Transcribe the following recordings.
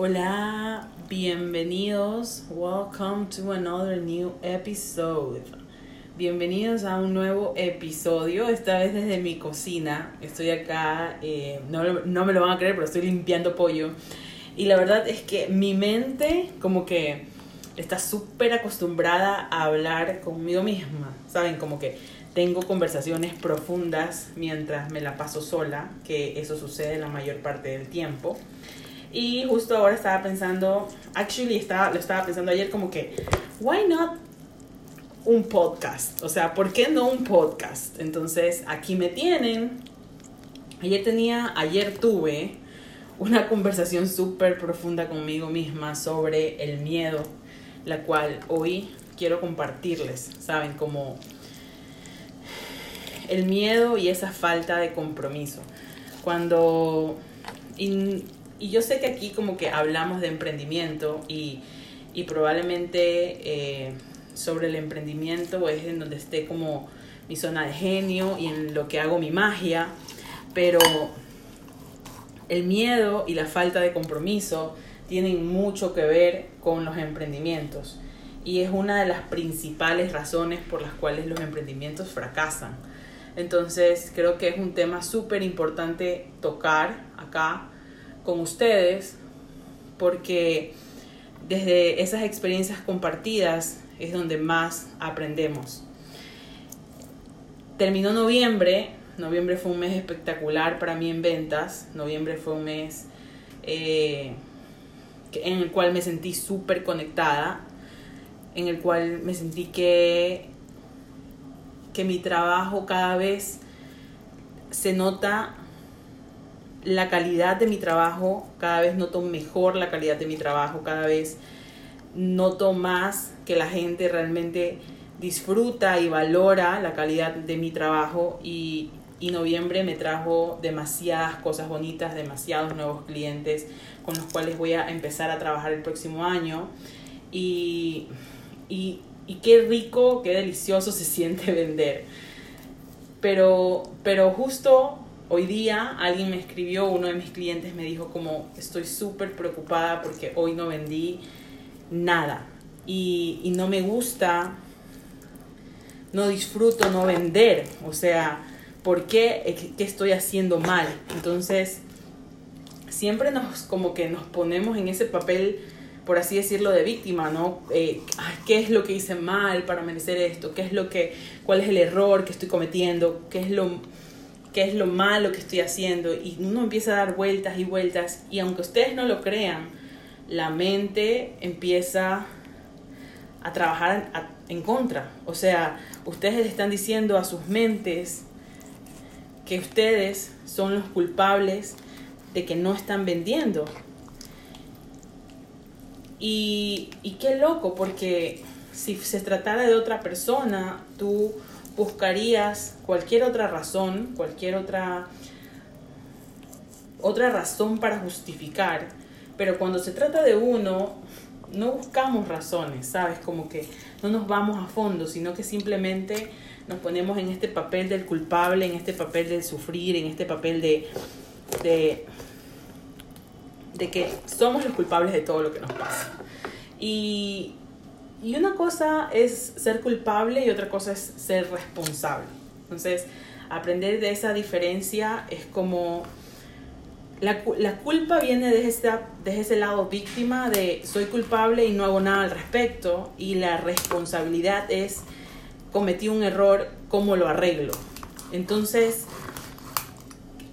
Hola, bienvenidos. Welcome to another new episode. Bienvenidos a un nuevo episodio, esta vez desde mi cocina. Estoy acá, eh, no, no me lo van a creer, pero estoy limpiando pollo. Y la verdad es que mi mente como que está súper acostumbrada a hablar conmigo misma. ¿Saben? Como que tengo conversaciones profundas mientras me la paso sola, que eso sucede la mayor parte del tiempo. Y justo ahora estaba pensando, actually estaba, lo estaba pensando ayer como que, why not un podcast? O sea, ¿por qué no un podcast? Entonces, aquí me tienen. Ayer tenía, ayer tuve una conversación súper profunda conmigo misma sobre el miedo, la cual hoy quiero compartirles, ¿saben? Como el miedo y esa falta de compromiso. Cuando... Y, yo sé que aquí como que hablamos de emprendimiento y, y probablemente eh, sobre el emprendimiento es en donde esté como mi zona de genio y en lo que hago mi magia, pero el miedo y la falta de compromiso tienen mucho que ver con los emprendimientos y es una de las principales razones por las cuales los emprendimientos fracasan. Entonces creo que es un tema súper importante tocar acá con ustedes porque desde esas experiencias compartidas es donde más aprendemos. Terminó noviembre, noviembre fue un mes espectacular para mí en ventas, noviembre fue un mes eh, en el cual me sentí súper conectada, en el cual me sentí que que mi trabajo cada vez se nota la calidad de mi trabajo, cada vez noto mejor la calidad de mi trabajo, cada vez noto más que la gente realmente disfruta y valora la calidad de mi trabajo y, noviembre me trajo demasiadas cosas bonitas, demasiados nuevos clientes con los cuales voy a empezar a trabajar el próximo año y, y y qué rico, qué delicioso se siente vender. Pero, pero justo hoy día alguien me escribió, uno de mis clientes me dijo como estoy súper preocupada porque hoy no vendí nada y, no me gusta, no disfruto no vender, o sea, ¿por qué? ¿Qué estoy haciendo mal? Entonces, siempre nos como que nos ponemos en ese papel por así decirlo, de víctima, ¿no? Eh, ¿Qué es lo que hice mal para merecer esto? ¿Qué es lo que, cuál es el error que estoy cometiendo? ¿Qué es lo, qué es lo malo que estoy haciendo? Y uno empieza a dar vueltas y vueltas y aunque ustedes no lo crean, la mente empieza a trabajar en contra. O sea, ustedes le están diciendo a sus mentes que ustedes son los culpables de que no están vendiendo. Y, y qué loco, porque si se tratara de otra persona, tú buscarías cualquier otra razón, cualquier otra, otra razón para justificar. Pero cuando se trata de uno, no buscamos razones, ¿sabes? Como que no nos vamos a fondo, sino que simplemente nos ponemos en este papel del culpable, en este papel del sufrir, en este papel de, de de que somos los culpables de todo lo que nos pasa. Y, y una cosa es ser culpable y otra cosa es ser responsable. Entonces, aprender de esa diferencia es como... La, la culpa viene desde, esta, desde ese lado víctima de soy culpable y no hago nada al respecto y la responsabilidad es cometí un error, ¿cómo lo arreglo? Entonces,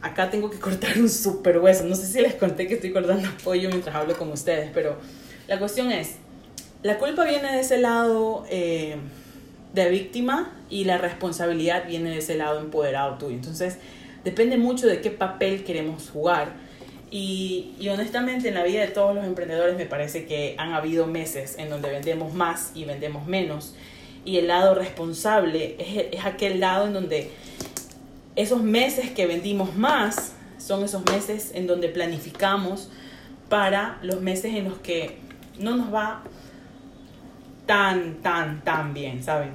acá tengo que cortar un super hueso. No sé si les conté que estoy cortando pollo mientras hablo con ustedes, pero la cuestión es, la culpa viene de ese lado eh, de víctima y la responsabilidad viene de ese lado empoderado tuyo. Entonces, depende mucho de qué papel queremos jugar. Y, y, honestamente en la vida de todos los emprendedores me parece que han habido meses en donde vendemos más y vendemos menos. Y el lado responsable es, es aquel lado en donde esos meses que vendimos más son esos meses en donde planificamos para los meses en los que no nos va tan, tan, tan bien, ¿saben?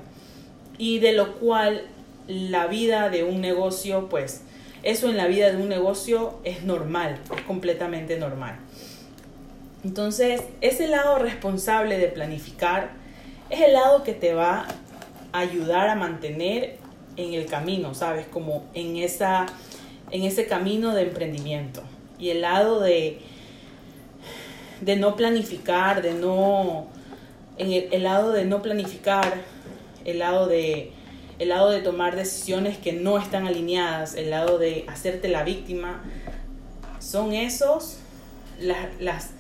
Y de lo cual la vida de un negocio, pues eso en la vida de un negocio es normal, es completamente normal. Entonces, ese lado responsable de planificar es el lado que te va a ayudar a mantener en el camino, ¿sabes? Como en, esa, en ese camino de emprendimiento. Y el lado de, de no planificar, de no... En el, lado de no planificar, el lado de, el lado de tomar decisiones que no están alineadas, el lado de hacerte la víctima, son esos las,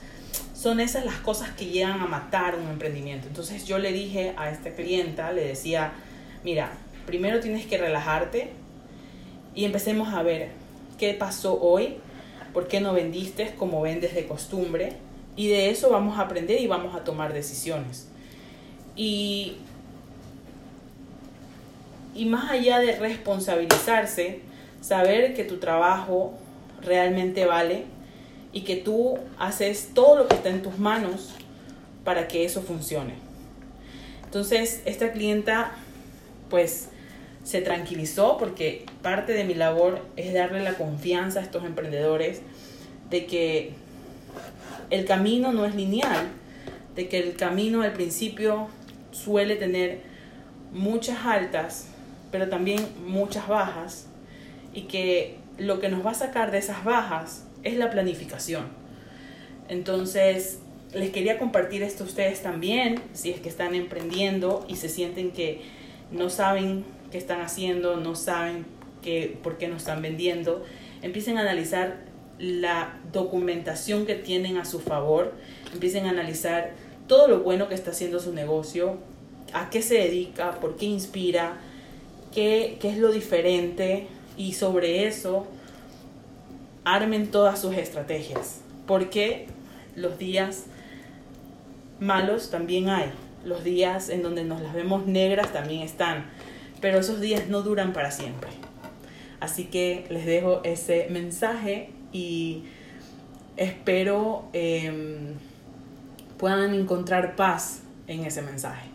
son esas las cosas que llegan a matar un emprendimiento. Entonces yo le dije a esta clienta, le decía, mira, primero tienes que relajarte y empecemos a ver qué pasó hoy, por qué no vendiste como vendes de costumbre y de eso vamos a aprender y vamos a tomar decisiones. Y, y más allá de responsabilizarse, saber que tu trabajo realmente vale y que tú haces todo lo que está en tus manos para que eso funcione. Entonces, esta clienta pues se tranquilizó porque parte de mi labor es darle la confianza a estos emprendedores de que el camino no es lineal, de que el camino al principio suele tener muchas altas, pero también muchas bajas, y que lo que nos va a sacar de esas bajas es la planificación. Entonces, les quería compartir esto a ustedes también, si es que están emprendiendo y se sienten que no saben qué están haciendo, no saben qué, por qué no están vendiendo, empiecen a analizar la documentación que tienen a su favor, empiecen a analizar todo lo bueno que está haciendo su negocio, a qué se dedica, por qué inspira, qué, qué es lo diferente y sobre eso armen todas sus estrategias, porque los días malos también hay, los días en donde nos las vemos negras también están, pero esos días no duran para siempre. Así que les dejo ese mensaje y espero em, puedan encontrar paz en ese mensaje.